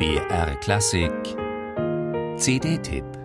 BR Klassik. CD-Tipp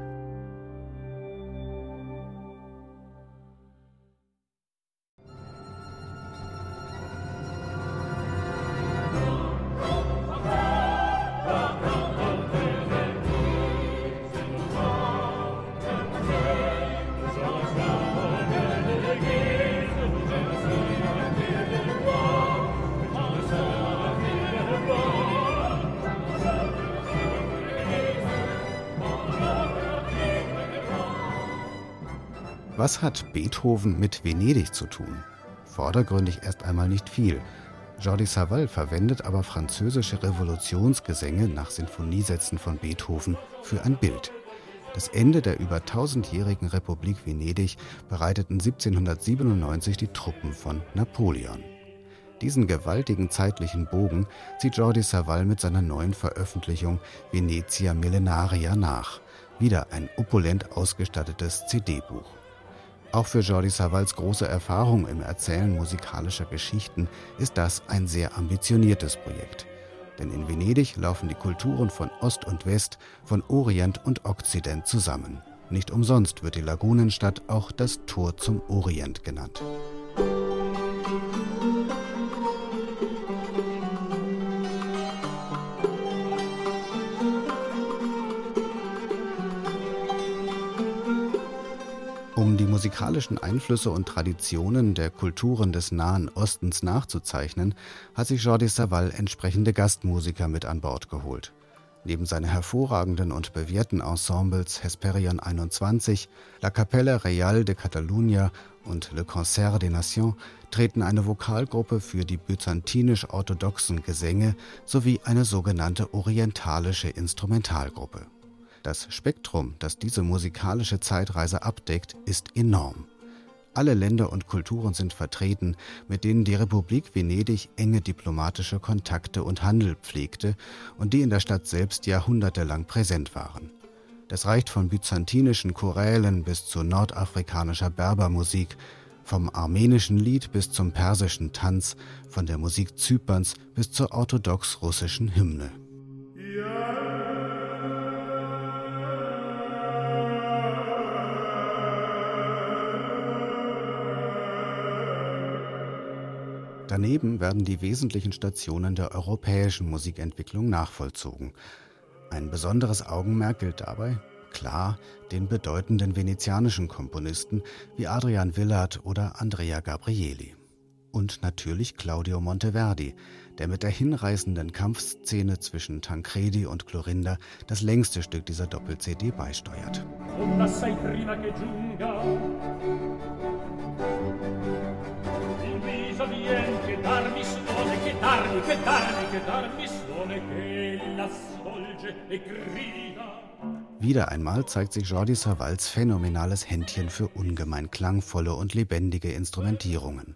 Was hat Beethoven mit Venedig zu tun? Vordergründig erst einmal nicht viel. Jordi Savall verwendet aber französische Revolutionsgesänge nach Sinfoniesätzen von Beethoven für ein Bild. Das Ende der über tausendjährigen Republik Venedig bereiteten 1797 die Truppen von Napoleon. Diesen gewaltigen zeitlichen Bogen zieht Jordi Savall mit seiner neuen Veröffentlichung Venezia Millenaria nach. Wieder ein opulent ausgestattetes CD-Buch. Auch für Jordi Savals große Erfahrung im Erzählen musikalischer Geschichten ist das ein sehr ambitioniertes Projekt. Denn in Venedig laufen die Kulturen von Ost und West, von Orient und Okzident zusammen. Nicht umsonst wird die Lagunenstadt auch das Tor zum Orient genannt. Um die musikalischen Einflüsse und Traditionen der Kulturen des Nahen Ostens nachzuzeichnen, hat sich Jordi Savall entsprechende Gastmusiker mit an Bord geholt. Neben seinen hervorragenden und bewährten Ensembles Hesperion 21, La Capella Real de Catalunya und Le Concert des Nations treten eine Vokalgruppe für die byzantinisch-orthodoxen Gesänge sowie eine sogenannte orientalische Instrumentalgruppe. Das Spektrum, das diese musikalische Zeitreise abdeckt, ist enorm. Alle Länder und Kulturen sind vertreten, mit denen die Republik Venedig enge diplomatische Kontakte und Handel pflegte und die in der Stadt selbst jahrhundertelang präsent waren. Das reicht von byzantinischen Chorälen bis zu nordafrikanischer Berbermusik, vom armenischen Lied bis zum persischen Tanz, von der Musik Zyperns bis zur orthodox-russischen Hymne. Daneben werden die wesentlichen Stationen der europäischen Musikentwicklung nachvollzogen. Ein besonderes Augenmerk gilt dabei, klar, den bedeutenden venezianischen Komponisten wie Adrian Willard oder Andrea Gabrieli. Und natürlich Claudio Monteverdi, der mit der hinreißenden Kampfszene zwischen Tancredi und Clorinda das längste Stück dieser Doppel-CD beisteuert. Wieder einmal zeigt sich Jordi Savals phänomenales Händchen für ungemein klangvolle und lebendige Instrumentierungen.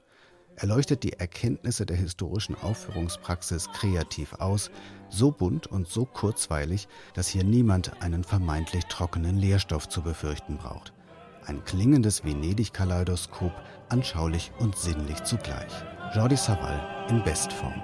Er leuchtet die Erkenntnisse der historischen Aufführungspraxis kreativ aus, so bunt und so kurzweilig, dass hier niemand einen vermeintlich trockenen Lehrstoff zu befürchten braucht. Ein klingendes Venedig-Kaleidoskop, anschaulich und sinnlich zugleich. Jordi Savall in Bestform.